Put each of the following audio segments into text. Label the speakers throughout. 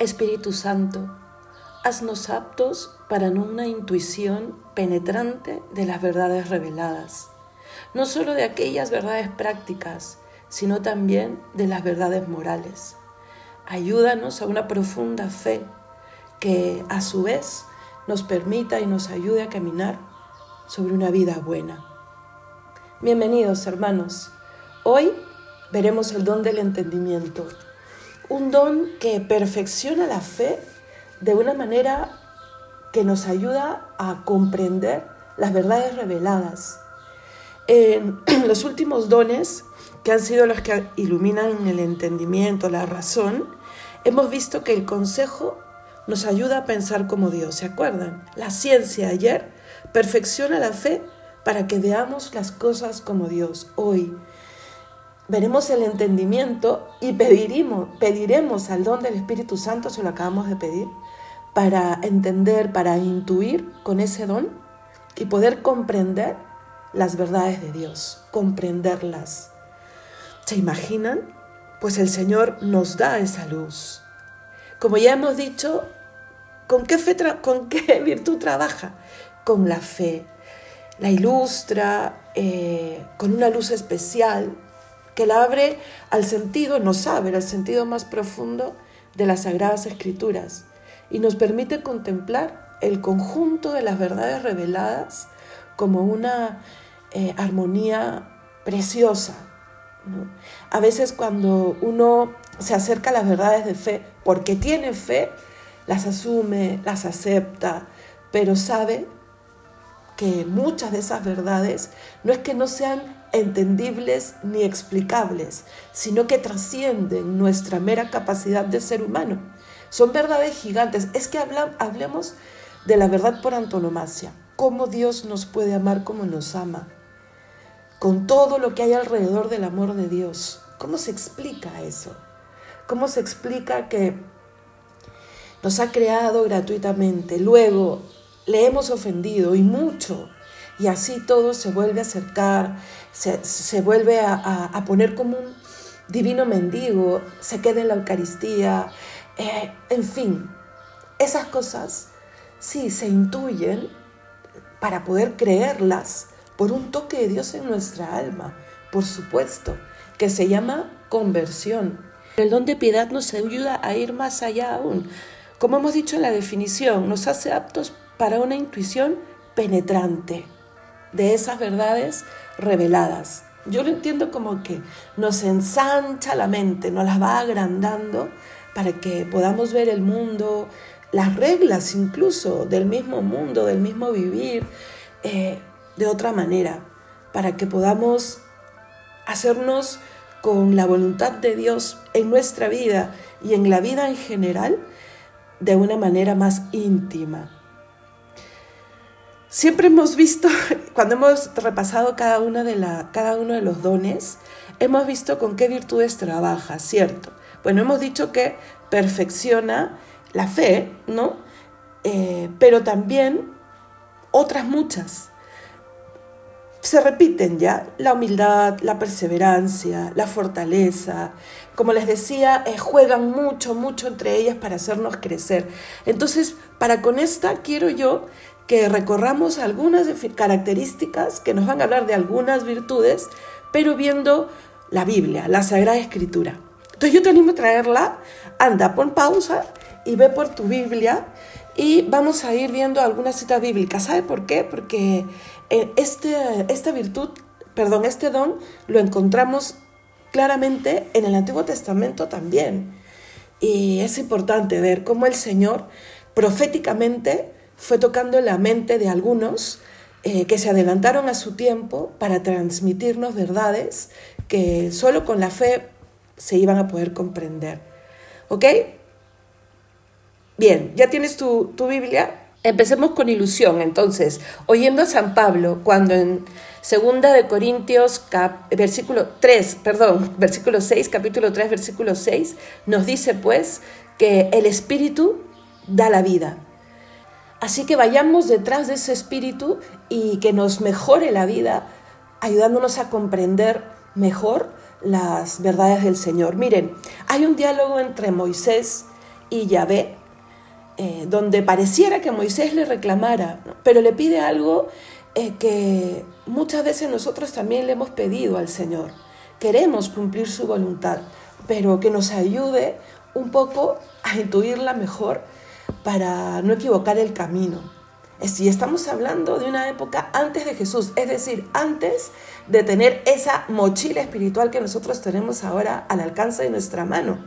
Speaker 1: Espíritu Santo, haznos aptos para una intuición penetrante de las verdades reveladas, no solo de aquellas verdades prácticas, sino también de las verdades morales. Ayúdanos a una profunda fe que a su vez nos permita y nos ayude a caminar sobre una vida buena. Bienvenidos hermanos, hoy veremos el don del entendimiento un don que perfecciona la fe de una manera que nos ayuda a comprender las verdades reveladas. En los últimos dones, que han sido los que iluminan el entendimiento, la razón, hemos visto que el consejo nos ayuda a pensar como Dios, ¿se acuerdan? La ciencia ayer perfecciona la fe para que veamos las cosas como Dios hoy veremos el entendimiento y pediremos, pediremos al don del Espíritu Santo, se lo acabamos de pedir, para entender, para intuir con ese don y poder comprender las verdades de Dios, comprenderlas. ¿Se imaginan? Pues el Señor nos da esa luz. Como ya hemos dicho, ¿con qué, fe con qué virtud trabaja? Con la fe. La ilustra eh, con una luz especial, que la abre al sentido, nos abre al sentido más profundo de las Sagradas Escrituras y nos permite contemplar el conjunto de las verdades reveladas como una eh, armonía preciosa. A veces cuando uno se acerca a las verdades de fe, porque tiene fe, las asume, las acepta, pero sabe que muchas de esas verdades no es que no sean entendibles ni explicables, sino que trascienden nuestra mera capacidad de ser humano. Son verdades gigantes. Es que hablemos de la verdad por antonomasia. Cómo Dios nos puede amar como nos ama. Con todo lo que hay alrededor del amor de Dios. ¿Cómo se explica eso? ¿Cómo se explica que nos ha creado gratuitamente? Luego le hemos ofendido y mucho y así todo se vuelve a acercar, se, vuelve a, poner como un divino mendigo, se queda en la Eucaristía, eh, en fin, esas cosas sí se intuyen para poder creerlas por un toque de Dios en nuestra alma, por supuesto, que se llama conversión. El don de piedad nos ayuda a ir más allá aún. Como hemos dicho en la definición, nos hace aptos para una intuición penetrante de esas verdades reveladas. Yo lo entiendo como que nos ensancha la mente, nos las va agrandando para que podamos ver el mundo, las reglas incluso del mismo mundo, del mismo vivir, eh, de otra manera, para que podamos hacernos con la voluntad de Dios en nuestra vida y en la vida en general de una manera más íntima siempre hemos visto, cuando hemos repasado cada, una de la, cada uno de los dones, hemos visto con qué virtudes trabaja, ¿cierto? Bueno, hemos dicho que perfecciona la fe, ¿no? Eh, pero también otras muchas. Se repiten ya la humildad, la perseverancia, la fortaleza. Como les decía, eh, juegan mucho, mucho entre ellas para hacernos crecer. Entonces, para con esta quiero yo que recorramos algunas características que nos van a hablar de algunas virtudes, pero viendo la Biblia, la Sagrada Escritura. Entonces yo te animo a traerla, anda, pon pausa y ve por tu Biblia y vamos a ir viendo algunas citas bíblicas. ¿Sabe por qué? Porque eh, este, esta virtud, perdón, este don lo encontramos claramente en el Antiguo Testamento también. Y es importante ver cómo el Señor proféticamente fue tocando la mente de algunos eh, que se adelantaron a su tiempo para transmitirnos verdades que solo con la fe se iban a poder comprender. ¿Ok? Bien, ¿ya tienes tu, Biblia? Empecemos con ilusión, entonces, oyendo a San Pablo cuando en Segunda de Corintios, versículo 3, perdón, versículo 6, capítulo 3, versículo 6, nos dice pues que el espíritu da la vida, Así que vayamos detrás de ese espíritu y que nos mejore la vida, ayudándonos a comprender mejor las verdades del Señor. Miren, hay un diálogo entre Moisés y Yahvé, eh, donde pareciera que Moisés le reclamara, pero le pide algo eh, que muchas veces nosotros también le hemos pedido al Señor. Queremos cumplir su voluntad, pero que nos ayude un poco a intuirla mejor para no equivocar el camino. Si estamos hablando de una época antes de Jesús, es decir, antes de tener esa mochila espiritual que nosotros tenemos ahora al alcance de nuestra mano,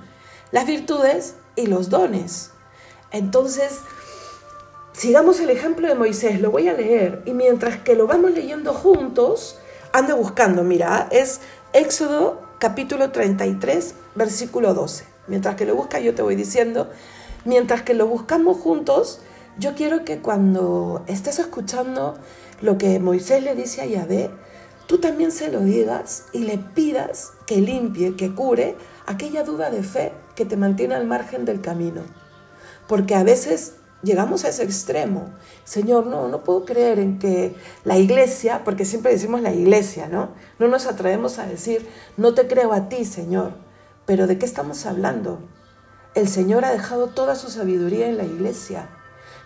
Speaker 1: las virtudes y los dones. Entonces, sigamos el ejemplo de Moisés, lo voy a leer, y mientras que lo vamos leyendo juntos, anda buscando, mira, es Éxodo capítulo 33, versículo 12. Mientras que lo busca, yo te voy diciendo Mientras que lo buscamos juntos, yo quiero que cuando estés escuchando lo que Moisés le dice a Yahvé, tú también se lo digas y le pidas que limpie, que cure aquella duda de fe que te mantiene al margen del camino. Porque a veces llegamos a ese extremo. Señor, no, no puedo creer en que la iglesia, porque siempre decimos la iglesia, ¿no? No nos atrevemos a decir, no te creo a ti, Señor. Pero ¿de qué estamos hablando? El Señor ha dejado toda su sabiduría en la iglesia.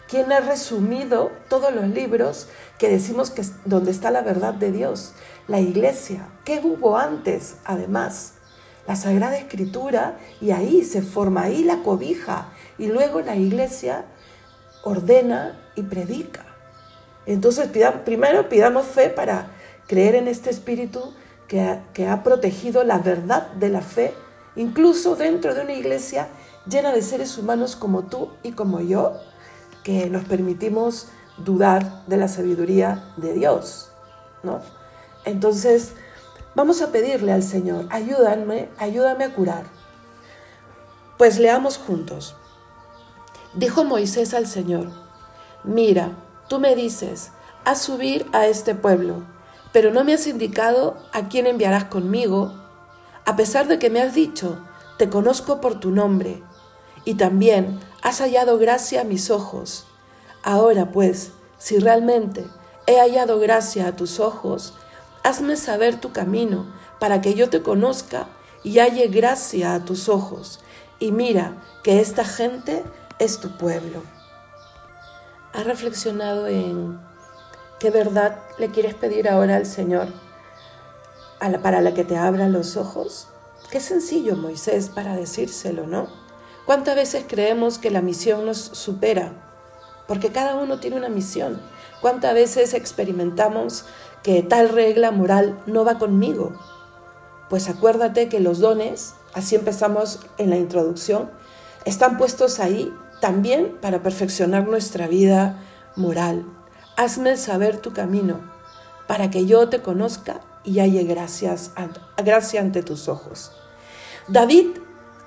Speaker 1: Quien ha resumido todos los libros que decimos que es donde está la verdad de Dios? La iglesia. ¿Qué hubo antes? Además, la Sagrada Escritura y ahí se forma, ahí la cobija y luego la iglesia ordena y predica. Entonces, primero pidamos fe para creer en este Espíritu que que ha protegido la verdad de la fe, incluso dentro de una iglesia llena de seres humanos como tú y como yo, que nos permitimos dudar de la sabiduría de Dios, ¿no? Entonces, vamos a pedirle al Señor, ayúdame, ayúdame a curar. Pues leamos juntos. Dijo Moisés al Señor, mira, tú me dices, a subir a este pueblo, pero no me has indicado a quién enviarás conmigo, a pesar de que me has dicho, te conozco por tu nombre, y también has hallado gracia a mis ojos. Ahora pues, si realmente he hallado gracia a tus ojos, hazme saber tu camino, para que yo te conozca y halle gracia a tus ojos, y mira que esta gente es tu pueblo. ¿Has reflexionado en qué verdad le quieres pedir ahora al Señor para la que te abra los ojos? Qué sencillo, Moisés, para decírselo, ¿no? ¿Cuántas veces creemos que la misión nos supera? Porque cada uno tiene una misión. ¿Cuántas veces experimentamos que tal regla moral no va conmigo? Pues acuérdate que los dones, así empezamos en la introducción, están puestos ahí también para perfeccionar nuestra vida moral. Hazme saber tu camino para que yo te conozca y halle gracias, gracia ante tus ojos. David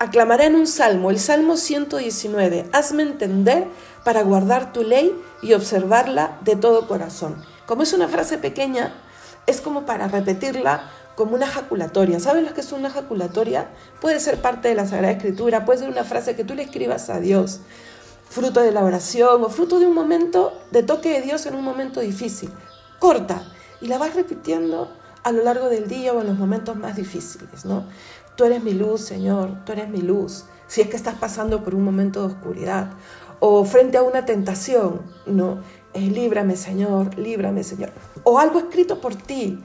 Speaker 1: Aclamaré en un salmo, el Salmo 119, hazme entender para guardar tu ley y observarla de todo corazón. Como es una frase pequeña, es como para repetirla como una ejaculatoria. ¿Sabes lo que es una ejaculatoria? Puede ser parte de la Sagrada Escritura, puede ser una frase que tú le escribas a Dios, fruto de la oración o fruto de un momento de toque de Dios en un momento difícil. Corta y la vas repitiendo a lo largo del día o en los momentos más difíciles, ¿no? Tú eres mi luz, Señor, tú eres mi luz. Si es que estás pasando por un momento de oscuridad o frente a una tentación, no, es líbrame, Señor, líbrame, Señor. O algo escrito por ti.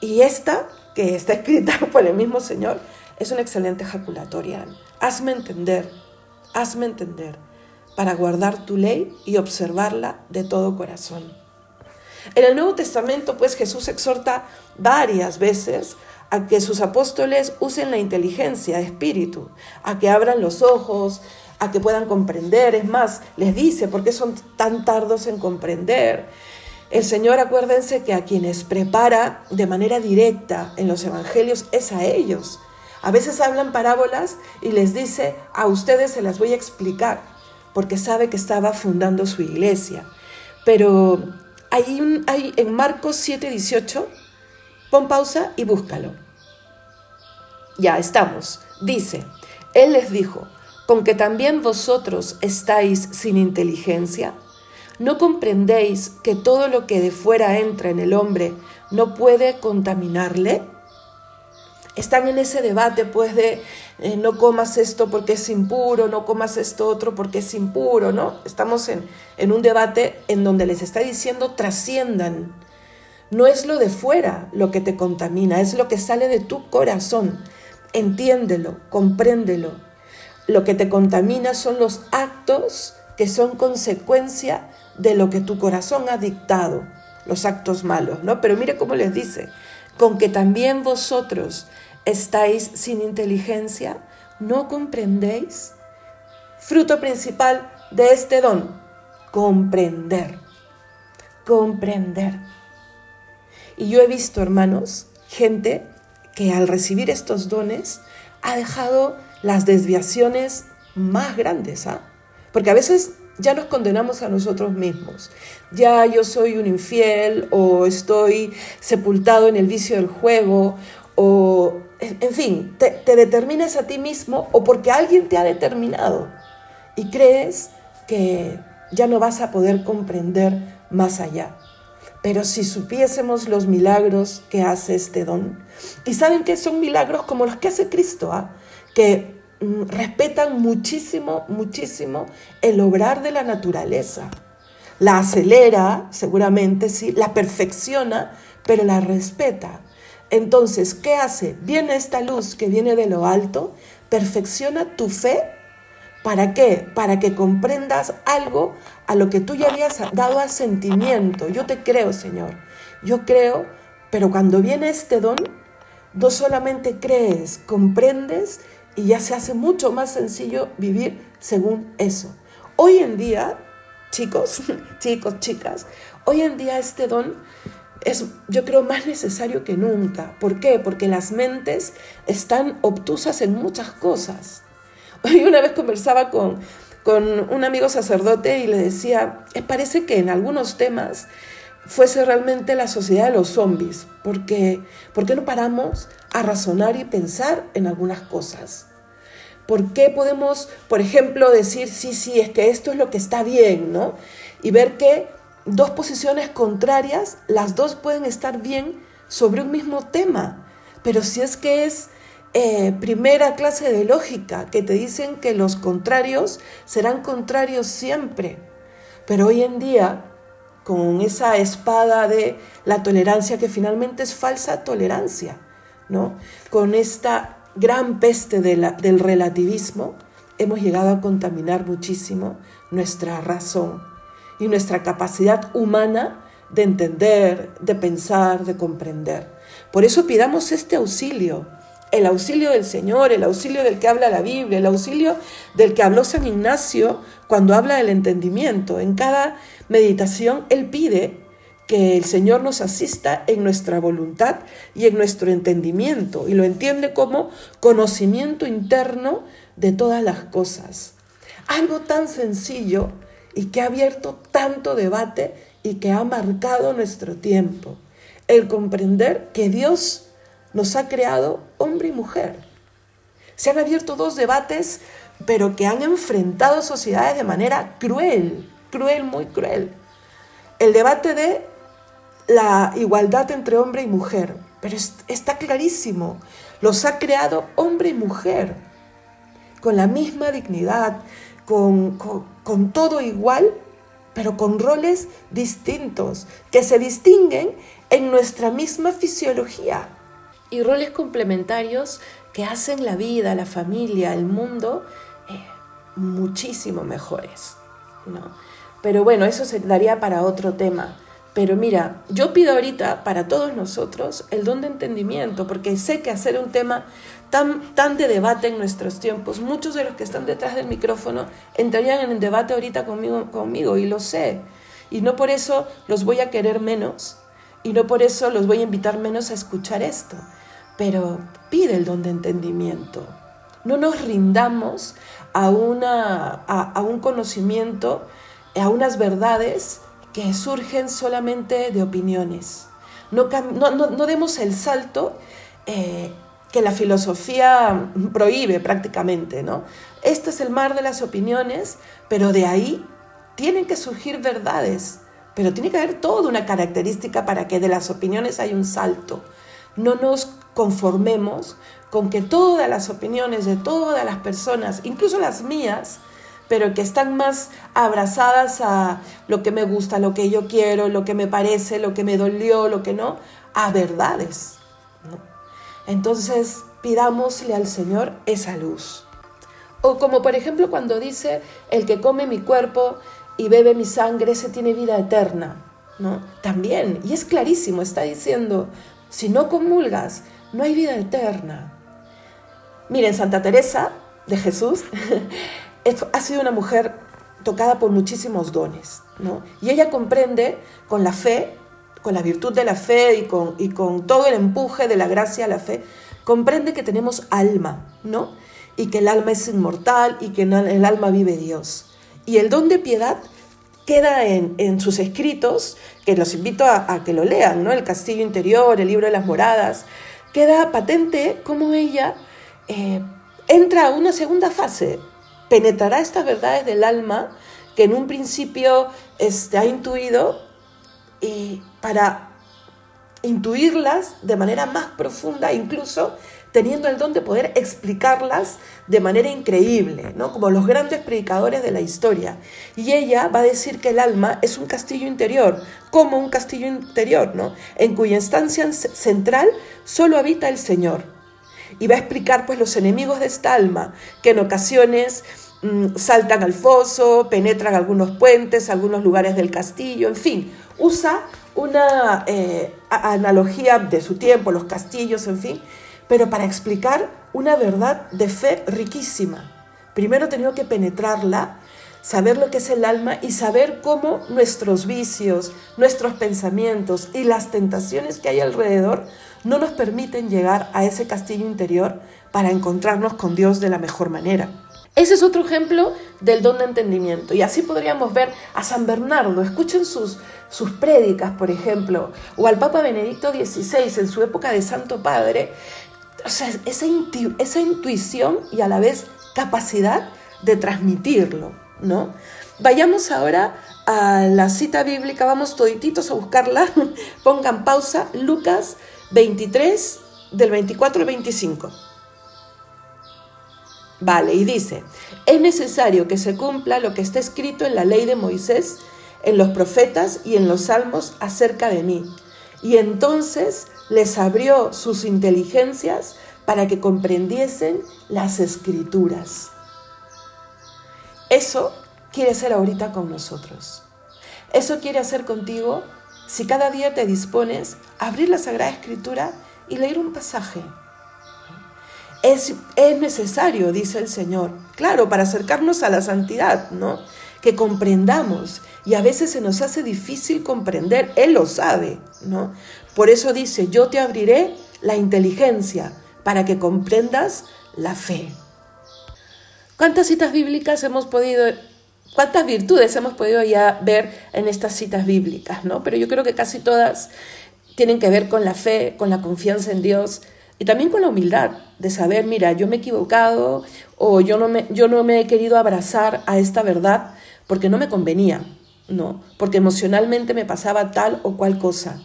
Speaker 1: Y esta, que está escrita por el mismo Señor, es una excelente ejaculatoria. Hazme entender, hazme entender, para guardar tu ley y observarla de todo corazón. En el Nuevo Testamento, pues Jesús exhorta varias veces a que sus apóstoles usen la inteligencia, espíritu, a que abran los ojos, a que puedan comprender. Es más, les dice, ¿por qué son tan tardos en comprender? El Señor, acuérdense que a quienes prepara de manera directa en los evangelios es a ellos. A veces hablan parábolas y les dice, a ustedes se las voy a explicar, porque sabe que estaba fundando su iglesia. Pero hay, en Marcos 7:18, pon pausa y búscalo. Ya estamos. Dice, Él les dijo, con que también vosotros estáis sin inteligencia. ¿No comprendéis que todo lo que de fuera entra en el hombre no puede contaminarle? están en ese debate pues de eh, no comas esto porque es impuro, no comas esto otro porque es impuro, ¿no? Estamos en, en un debate en donde les está diciendo trasciendan. No es lo de fuera lo que te contamina, es lo que sale de tu corazón. Entiéndelo, compréndelo. Lo que te contamina son los actos que son consecuencia de lo que tu corazón ha dictado, los actos malos, ¿no? Pero mire cómo les dice, con que también vosotros estáis sin inteligencia, no comprendéis. Fruto principal de este don, comprender, comprender. Y yo he visto, hermanos, gente que al recibir estos dones ha dejado las desviaciones más grandes, ¿ah? Porque a veces ya nos condenamos a nosotros mismos ya yo soy un infiel o estoy sepultado en el vicio del juego o, en fin, te, determines a ti mismo o porque alguien te ha determinado y crees que ya no vas a poder comprender más allá. Pero si supiésemos los milagros que hace este don, y saben que son milagros como los que hace Cristo, ¿ah? que mm, respetan muchísimo, muchísimo el obrar de la naturaleza la acelera, seguramente sí, la perfecciona, pero la respeta. Entonces, ¿qué hace? Viene esta luz que viene de lo alto, perfecciona tu fe. ¿Para qué? Para que comprendas algo a lo que tú ya habías dado asentimiento. Yo te creo, Señor. Yo creo, pero cuando viene este don, no solamente crees, comprendes y ya se hace mucho más sencillo vivir según eso. Hoy en día chicos, chicos, chicas, hoy en día este don es, yo creo, más necesario que nunca. ¿Por qué? Porque las mentes están obtusas en muchas cosas. Hoy una vez conversaba con, con un amigo sacerdote y le decía, eh, parece que en algunos temas fuese realmente la sociedad de los zombies, ¿por qué no paramos a razonar y pensar en algunas cosas? ¿Por qué podemos, por ejemplo, decir, sí, sí, es que esto es lo que está bien, ¿no? Y ver que dos posiciones contrarias, las dos pueden estar bien sobre un mismo tema. Pero si es que es eh, primera clase de lógica, que te dicen que los contrarios serán contrarios siempre. Pero hoy en día, con esa espada de la tolerancia, que finalmente es falsa tolerancia, ¿no? Con esta gran peste del relativismo, hemos llegado a contaminar muchísimo nuestra razón y nuestra capacidad humana de entender, de pensar, de comprender. Por eso pidamos este auxilio, el auxilio del Señor, el auxilio del que habla la Biblia, el auxilio del que habló San Ignacio cuando habla del entendimiento. En cada meditación él pide que el Señor nos asista en nuestra voluntad y en nuestro entendimiento, y lo entiende como conocimiento interno de todas las cosas. Algo tan sencillo y que ha abierto tanto debate y que ha marcado nuestro tiempo, el comprender que Dios nos ha creado hombre y mujer. Se han abierto dos debates, pero que han enfrentado sociedades de manera cruel, cruel, muy cruel. El debate de la igualdad entre hombre y mujer, pero está clarísimo, los ha creado hombre y mujer, con la misma dignidad, con, todo igual, pero con roles distintos, que se distinguen en nuestra misma fisiología. Y roles complementarios que hacen la vida, la familia, el mundo eh, muchísimo mejores. ¿no? Pero bueno, eso se daría para otro tema. Pero mira, yo pido ahorita para todos nosotros el don de entendimiento, porque sé que hacer un tema tan, de debate en nuestros tiempos, muchos de los que están detrás del micrófono entrarían en el debate ahorita conmigo, y lo sé. Y no por eso los voy a querer menos y no por eso los voy a invitar menos a escuchar esto. Pero pide el don de entendimiento. No nos rindamos a un conocimiento, a unas verdades que surgen solamente de opiniones. No, demos el salto eh, que la filosofía prohíbe prácticamente, ¿no? Este es el mar de las opiniones, pero de ahí tienen que surgir verdades, pero tiene que haber toda una característica para que de las opiniones haya un salto. No nos conformemos con que todas las opiniones de todas las personas, incluso las mías, pero que están más abrazadas a lo que me gusta, lo que yo quiero, lo que me parece, lo que me dolió, lo que no, a verdades. Entonces, pidámosle al Señor esa luz. O como por ejemplo cuando dice, el que come mi cuerpo y bebe mi sangre, se tiene vida eterna. ¿no? También, y es clarísimo, está diciendo, si no comulgas, no hay vida eterna. Miren, Santa Teresa de Jesús ha sido una mujer tocada por muchísimos dones, ¿no? Y ella comprende con la fe, con la virtud de la fe y con, y con todo el empuje de la gracia a la fe, comprende que tenemos alma, ¿no? Y que el alma es inmortal y que en el alma vive Dios. Y el don de piedad queda en, en sus escritos, que los invito a, que lo lean, ¿no? El castillo interior, el libro de las moradas, queda patente cómo ella eh, entra a una segunda fase penetrará estas verdades del alma que en un principio este, ha intuido y para intuirlas de manera más profunda, incluso teniendo el don de poder explicarlas de manera increíble, ¿no? como los grandes predicadores de la historia. Y ella va a decir que el alma es un castillo interior, como un castillo interior, en cuya instancia central solo habita el Señor y va a explicar pues los enemigos de esta alma, que en ocasiones mm, saltan al foso, penetran algunos puentes, algunos lugares del castillo, en fin, usa una eh, analogía de su tiempo, los castillos, en fin, pero para explicar una verdad de fe riquísima. Primero tenía tenido que penetrarla saber lo que es el alma y saber cómo nuestros vicios, nuestros pensamientos y las tentaciones que hay alrededor no nos permiten llegar a ese castillo interior para encontrarnos con Dios de la mejor manera. Ese es otro ejemplo del don de entendimiento. Y así podríamos ver a San Bernardo, escuchen sus, sus prédicas, por ejemplo, o al Papa Benedicto XVI en su época de Santo Padre. O sea, esa intuición y a la vez capacidad de transmitirlo. ¿no? Vayamos ahora a la cita bíblica, vamos todititos a buscarla, pongan pausa, Lucas 23, del 24 al 25. Vale, y dice, es necesario que se cumpla lo que está escrito en la ley de Moisés, en los profetas y en los salmos acerca de mí. Y entonces les abrió sus inteligencias para que comprendiesen las escrituras. Eso quiere hacer ahorita con nosotros. Eso quiere hacer contigo si cada día te dispones a abrir la Sagrada Escritura y leer un pasaje. Es, es necesario, dice el Señor, claro, para acercarnos a la santidad, ¿no? Que comprendamos y a veces se nos hace difícil comprender, Él lo sabe, ¿no? Por eso dice, yo te abriré la inteligencia para que comprendas la fe. ¿Cuántas citas bíblicas hemos podido cuántas virtudes hemos podido ya ver en estas citas bíblicas, ¿no? Pero yo creo que casi todas tienen que ver con la fe, con la confianza en Dios y también con la humildad de saber, mira, yo me he equivocado o yo no me, yo no me he querido abrazar a esta verdad porque no me convenía, ¿no? Porque emocionalmente me pasaba tal o cual cosa.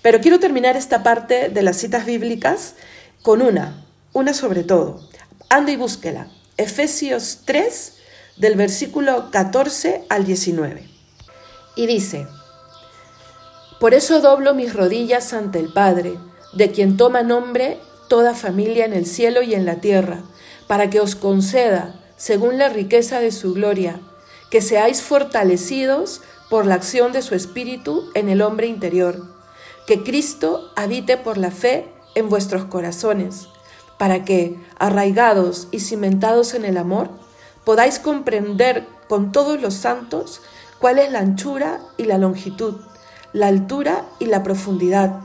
Speaker 1: Pero quiero terminar esta parte de las citas bíblicas con una, una sobre todo. Anda y búsquela, Efesios 3, del versículo 14 al 19. Y dice, Por eso doblo mis rodillas ante el Padre, de quien toma nombre toda familia en el cielo y en la tierra, para que os conceda, según la riqueza de su gloria, que seáis fortalecidos por la acción de su Espíritu en el hombre interior, que Cristo habite por la fe en vuestros corazones para que, arraigados y cimentados en el amor, podáis comprender con todos los santos cuál es la anchura y la longitud, la altura y la profundidad,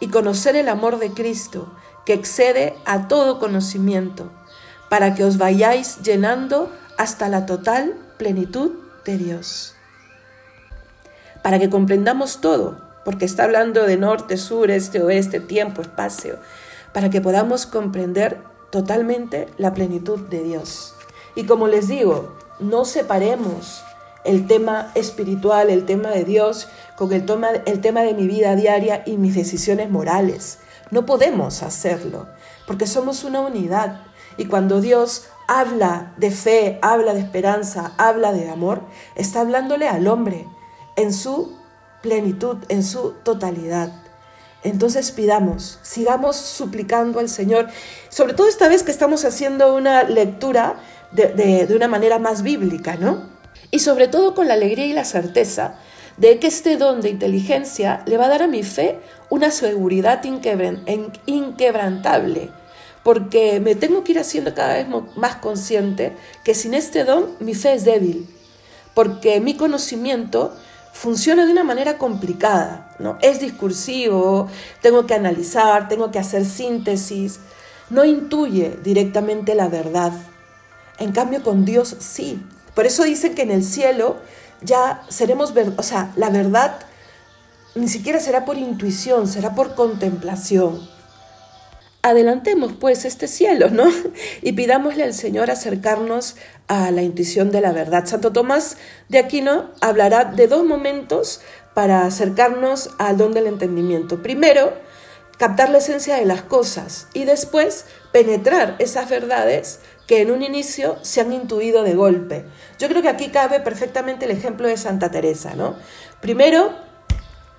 Speaker 1: y conocer el amor de Cristo, que excede a todo conocimiento, para que os vayáis llenando hasta la total plenitud de Dios. Para que comprendamos todo, porque está hablando de norte, sur, este, oeste, tiempo, espacio, para que podamos comprender totalmente la plenitud de Dios. Y como les digo, no separemos el tema espiritual, el tema de Dios, con el, el tema de mi vida diaria y mis decisiones morales. No podemos hacerlo, porque somos una unidad. Y cuando Dios habla de fe, habla de esperanza, habla de amor, está hablándole al hombre en su plenitud, en su totalidad. Entonces pidamos, sigamos suplicando al Señor, sobre todo esta vez que estamos haciendo una lectura de, una manera más bíblica, ¿no? Y sobre todo con la alegría y la certeza de que este don de inteligencia le va a dar a mi fe una seguridad inquebrantable, porque me tengo que ir haciendo cada vez más consciente que sin este don mi fe es débil, porque mi conocimiento funciona de una manera complicada, ¿no? Es discursivo, tengo que analizar, tengo que hacer síntesis, no intuye directamente la verdad. En cambio con Dios sí. Por eso dicen que en el cielo ya seremos, o sea, la verdad ni siquiera será por intuición, será por contemplación adelantemos pues este cielo, ¿no? Y pidámosle al Señor acercarnos a la intuición de la verdad. Santo Tomás de Aquino hablará de dos momentos para acercarnos al don del entendimiento. Primero, captar la esencia de las cosas y después penetrar esas verdades que en un inicio se han intuido de golpe. Yo creo que aquí cabe perfectamente el ejemplo de Santa Teresa, ¿no? Primero,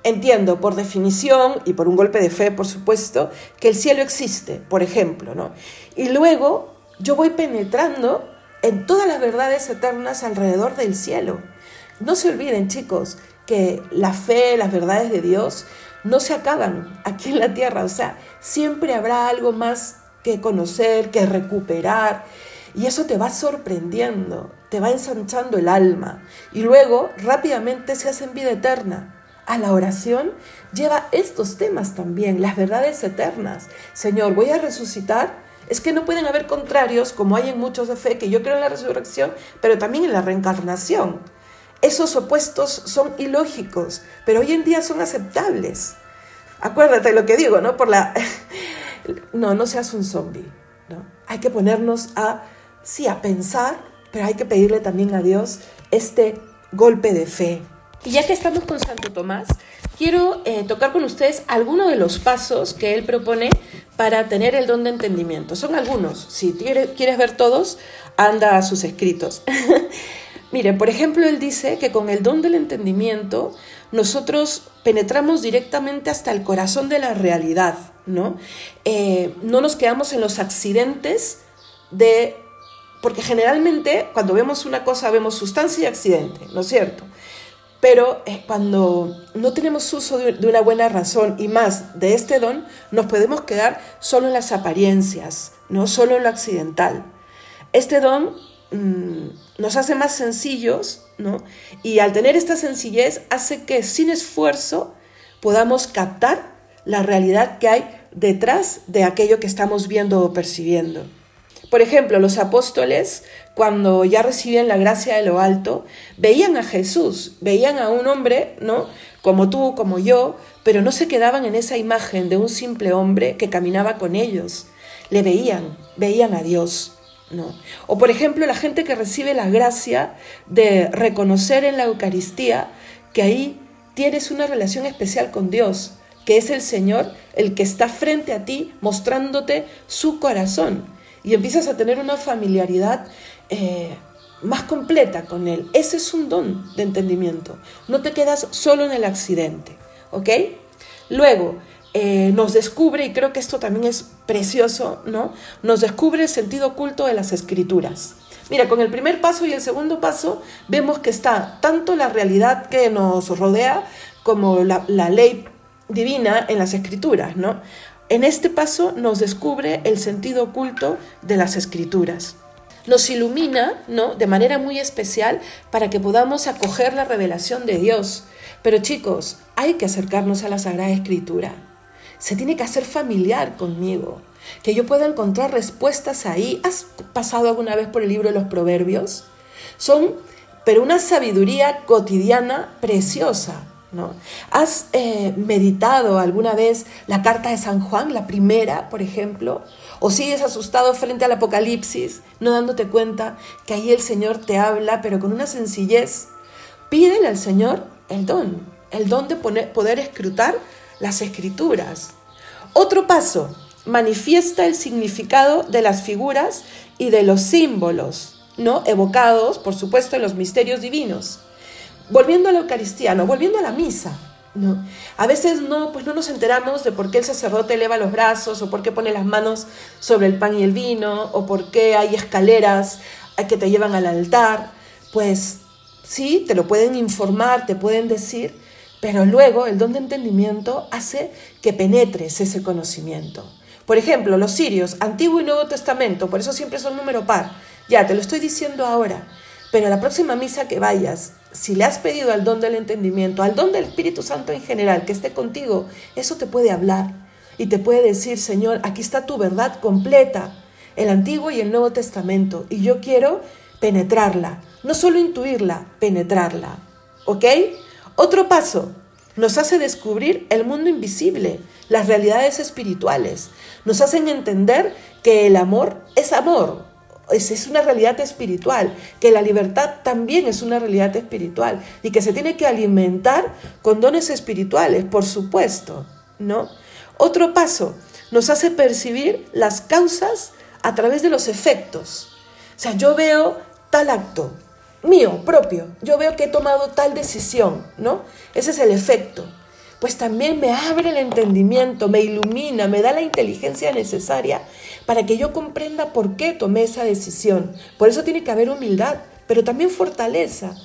Speaker 1: Entiendo, por definición y por un golpe de fe, por supuesto, que el cielo existe, por ejemplo, ¿no? Y luego yo voy penetrando en todas las verdades eternas alrededor del cielo. No se olviden, chicos, que la fe, las verdades de Dios, no se acaban aquí en la tierra. O sea, siempre habrá algo más que conocer, que recuperar. Y eso te va sorprendiendo, te va ensanchando el alma. Y luego rápidamente se hace en vida eterna a la oración lleva estos temas también, las verdades eternas. Señor, voy a resucitar. Es que no pueden haber contrarios, como hay en muchos de fe, que yo creo en la resurrección, pero también en la reencarnación. Esos opuestos son ilógicos, pero hoy en día son aceptables. Acuérdate lo que digo, ¿no? Por la... no, no seas un zombie, ¿no? Hay que ponernos a, sí, a pensar, pero hay que pedirle también a Dios este golpe de fe, y ya que estamos con Santo Tomás, quiero eh, tocar con ustedes algunos de los pasos que él propone para tener el don de entendimiento. Son algunos. Si quieres ver todos, anda a sus escritos. Mire, por ejemplo, él dice que con el don del entendimiento nosotros penetramos directamente hasta el corazón de la realidad, ¿no? Eh, no nos quedamos en los accidentes de... Porque generalmente cuando vemos una cosa vemos sustancia y accidente, ¿no es cierto? pero es eh, cuando no tenemos uso de una buena razón y más de este don, nos podemos quedar solo en las apariencias, no solo en lo accidental. Este don mm, nos hace más sencillos, ¿no? Y al tener esta sencillez hace que sin esfuerzo podamos captar la realidad que hay detrás de aquello que estamos viendo o percibiendo. Por ejemplo, los apóstoles, cuando ya recibían la gracia de lo alto, veían a Jesús, veían a un hombre, ¿no? Como tú, como yo, pero no se quedaban en esa imagen de un simple hombre que caminaba con ellos. Le veían, veían a Dios. No. O por ejemplo, la gente que recibe la gracia de reconocer en la Eucaristía que ahí tienes una relación especial con Dios, que es el Señor el que está frente a ti mostrándote su corazón y empiezas a tener una familiaridad eh, más completa con Él. Ese es un don de entendimiento. No te quedas solo en el accidente, ¿ok? Luego, eh, nos descubre, y creo que esto también es precioso, ¿no? Nos descubre el sentido oculto de las escrituras. Mira, con el primer paso y el segundo paso vemos que está tanto la realidad que nos rodea como la, la ley divina en las escrituras, ¿no? En este paso nos descubre el sentido oculto de las escrituras. Nos ilumina, ¿no? De manera muy especial para que podamos acoger la revelación de Dios. Pero chicos, hay que acercarnos a la Sagrada Escritura. Se tiene que hacer familiar conmigo, que yo pueda encontrar respuestas ahí. ¿Has pasado alguna vez por el libro de los Proverbios? Son, pero una sabiduría cotidiana preciosa ¿Has eh, meditado alguna vez la carta de San Juan, la primera, por ejemplo? ¿O sigues asustado frente al Apocalipsis, no dándote cuenta que ahí el Señor te habla, pero con una sencillez? Pídele al Señor el don, el don de poder escrutar las escrituras. Otro paso, manifiesta el significado de las figuras y de los símbolos, ¿no? Evocados, por supuesto, en los misterios divinos volviendo a la Eucaristía, no, volviendo a la misa. No. A veces no, pues no nos enteramos de por qué el sacerdote eleva los brazos, o por qué pone las manos sobre el pan y el vino, o por qué hay escaleras que te llevan al altar. Pues sí, te lo pueden informar, te pueden decir, pero luego el don de entendimiento hace que penetres ese conocimiento. Por ejemplo, los sirios, Antiguo y Nuevo Testamento, por eso siempre son número par. Ya, te lo estoy diciendo ahora, pero la próxima misa que vayas, si le has pedido al don del entendimiento, al don del Espíritu Santo en general, que esté contigo, eso te puede hablar y te puede decir, Señor, aquí está tu verdad completa, el Antiguo y el Nuevo Testamento, y yo quiero penetrarla, no solo intuirla, penetrarla. ¿Ok? Otro paso, nos hace descubrir el mundo invisible, las realidades espirituales, nos hacen entender que el amor es amor, es, es una realidad espiritual, que la libertad también es una realidad espiritual y que se tiene que alimentar con dones espirituales, por supuesto, ¿no? Otro paso, nos hace percibir las causas a través de los efectos. O sea, yo veo tal acto mío, propio, yo veo que he tomado tal decisión, ¿no? Ese es el efecto pues también me abre el entendimiento, me ilumina, me da la inteligencia necesaria para que yo comprenda por qué tomé esa decisión. Por eso tiene que haber humildad, pero también fortaleza,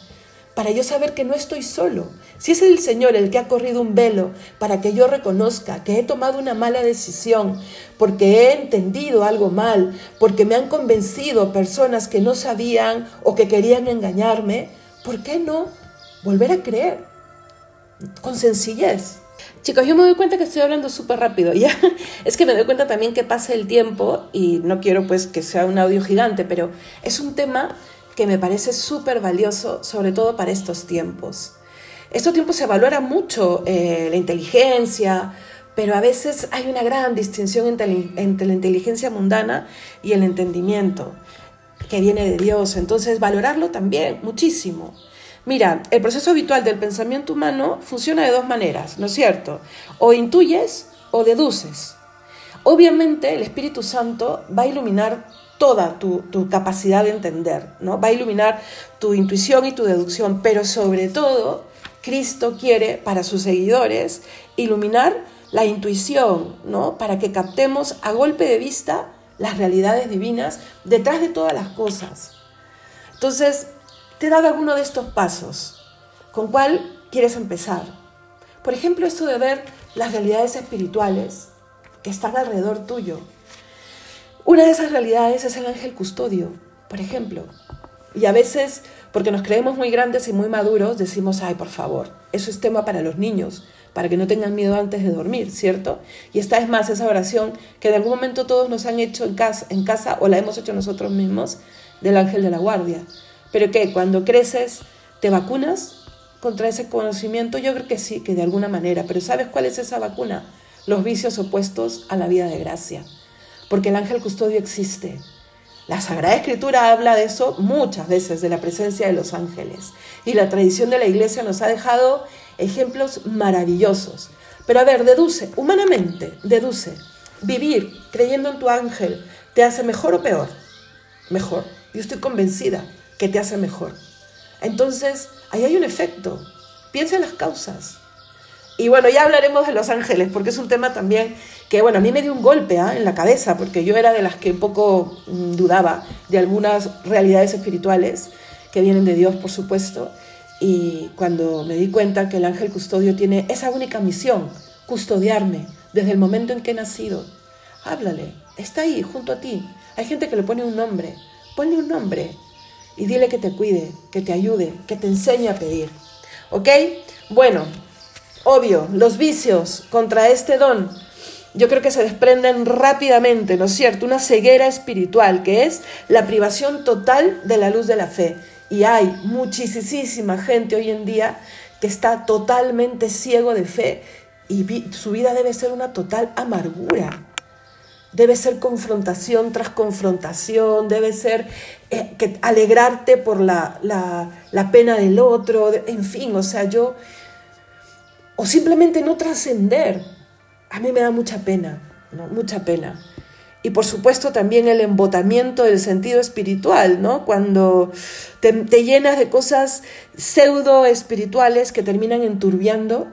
Speaker 1: para yo saber que no estoy solo. Si es el Señor el que ha corrido un velo para que yo reconozca que he tomado una mala decisión, porque he entendido algo mal, porque me han convencido personas que no sabían o que querían engañarme, ¿por qué no volver a creer? con sencillez. Chicos, yo me doy cuenta que estoy hablando súper rápido, ¿ya? Es que me doy cuenta también que pasa el tiempo y no quiero pues que sea un audio gigante, pero es un tema que me parece súper valioso, sobre todo para estos tiempos. Estos tiempos se valora mucho eh, la inteligencia, pero a veces hay una gran distinción entre la inteligencia mundana y el entendimiento que viene de Dios. Entonces, valorarlo también muchísimo. Mira, el proceso habitual del pensamiento humano funciona de dos maneras, ¿no es cierto? O intuyes o deduces. Obviamente el Espíritu Santo va a iluminar toda tu, capacidad de entender, ¿no? Va a iluminar tu intuición y tu deducción, pero sobre todo Cristo quiere para sus seguidores iluminar la intuición, ¿no? Para que captemos a golpe de vista las realidades divinas detrás de todas las cosas. Entonces, te he dado alguno de estos pasos. ¿Con cuál quieres empezar? Por ejemplo, esto de ver las realidades espirituales que están alrededor tuyo. Una de esas realidades es el ángel custodio, por ejemplo. Y a veces, porque nos creemos muy grandes y muy maduros, decimos, ay, por favor, eso es tema para los niños, para que no tengan miedo antes de dormir, ¿cierto? Y esta es más esa oración que en algún momento todos nos han hecho en casa o la hemos hecho nosotros mismos del ángel de la guardia. Pero ¿qué? cuando creces te vacunas contra ese conocimiento, yo creo que sí, que de alguna manera, pero ¿sabes cuál es esa vacuna? Los vicios opuestos a la vida de gracia, porque el ángel custodio existe. La Sagrada Escritura habla de eso muchas veces, de la presencia de los ángeles, y la tradición de la Iglesia nos ha dejado ejemplos maravillosos. Pero a ver, deduce, humanamente, deduce, vivir creyendo en tu ángel te hace mejor o peor. Mejor. Yo estoy convencida que te hace mejor. Entonces, ahí hay un efecto. Piensa en las causas. Y bueno, ya hablaremos de Los Ángeles, porque es un tema también que, bueno, a mí me dio un golpe ¿ah? en la cabeza, porque yo era de las que poco mm, dudaba de algunas realidades espirituales que vienen de Dios, por supuesto. Y cuando me di cuenta que el ángel custodio tiene esa única misión, custodiarme desde el momento en que he nacido, háblale, está ahí, junto a ti. Hay gente que le pone un nombre, ponle un nombre, y dile que te cuide, que te ayude, que te enseñe a pedir. ¿Ok? Bueno, obvio, los vicios contra este don yo creo que se desprenden rápidamente, ¿no es cierto? Una ceguera espiritual, que es la privación total de la luz de la fe. Y hay muchísima gente hoy en día que está totalmente ciego de fe y su vida debe ser una total amargura debe ser confrontación tras confrontación, debe ser eh, alegrarte por la, pena del otro, en fin, o sea, yo, o simplemente no trascender. A mí me da mucha pena, ¿no? mucha pena. Y por supuesto también el embotamiento del sentido espiritual, ¿no? Cuando te, llenas de cosas pseudo espirituales que terminan enturbiando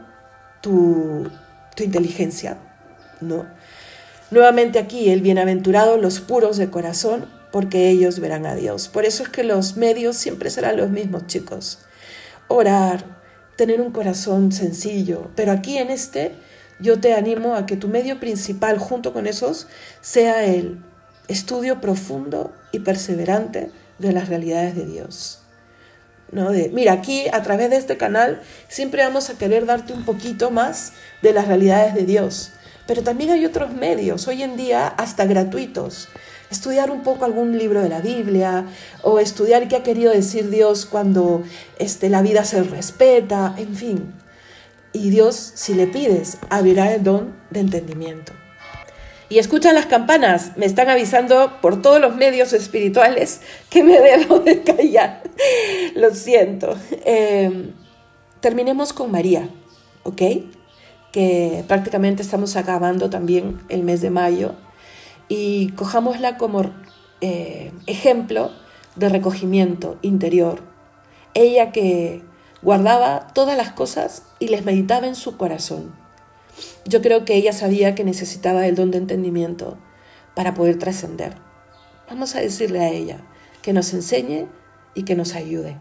Speaker 1: tu, tu inteligencia, ¿no? Nuevamente aquí, el bienaventurado los puros de corazón, porque ellos verán a Dios. Por eso es que los medios siempre serán los mismos, chicos. Orar, tener un corazón sencillo. Pero aquí en este, yo te animo a que tu medio principal, junto con esos, sea el estudio profundo y perseverante de las realidades de Dios. ¿No? mira, aquí a través de este canal siempre vamos a querer darte un poquito más de las realidades de Dios. Pero también hay otros medios, hoy en día hasta gratuitos. Estudiar un poco algún libro de la Biblia o estudiar qué ha querido decir Dios cuando este, la vida se respeta, en fin. Y Dios, si le pides, abrirá el don de entendimiento. Y escuchan las campanas, me están avisando por todos los medios espirituales que me debo de callar. Lo siento. Em, terminemos con María, ¿ok? que prácticamente estamos acabando también el mes de mayo, y cojámosla como eh, ejemplo de recogimiento interior. Ella que guardaba todas las cosas y les meditaba en su corazón. Yo creo que ella sabía que necesitaba el don de entendimiento para poder trascender. Vamos a decirle a ella que nos enseñe y que nos ayude.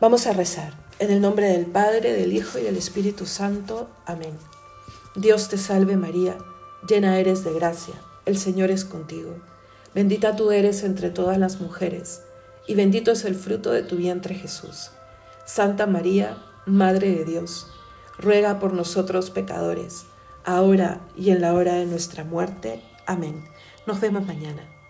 Speaker 1: Vamos a rezar. En el nombre del Padre, del Hijo y del Espíritu Santo. Amén. Dios te salve María, llena eres de gracia, el Señor es contigo. Bendita tú eres entre todas las mujeres, y bendito es el fruto de tu vientre Jesús. Santa María, Madre de Dios, ruega por nosotros pecadores, ahora y en la hora de nuestra muerte. Amén. Nos vemos mañana.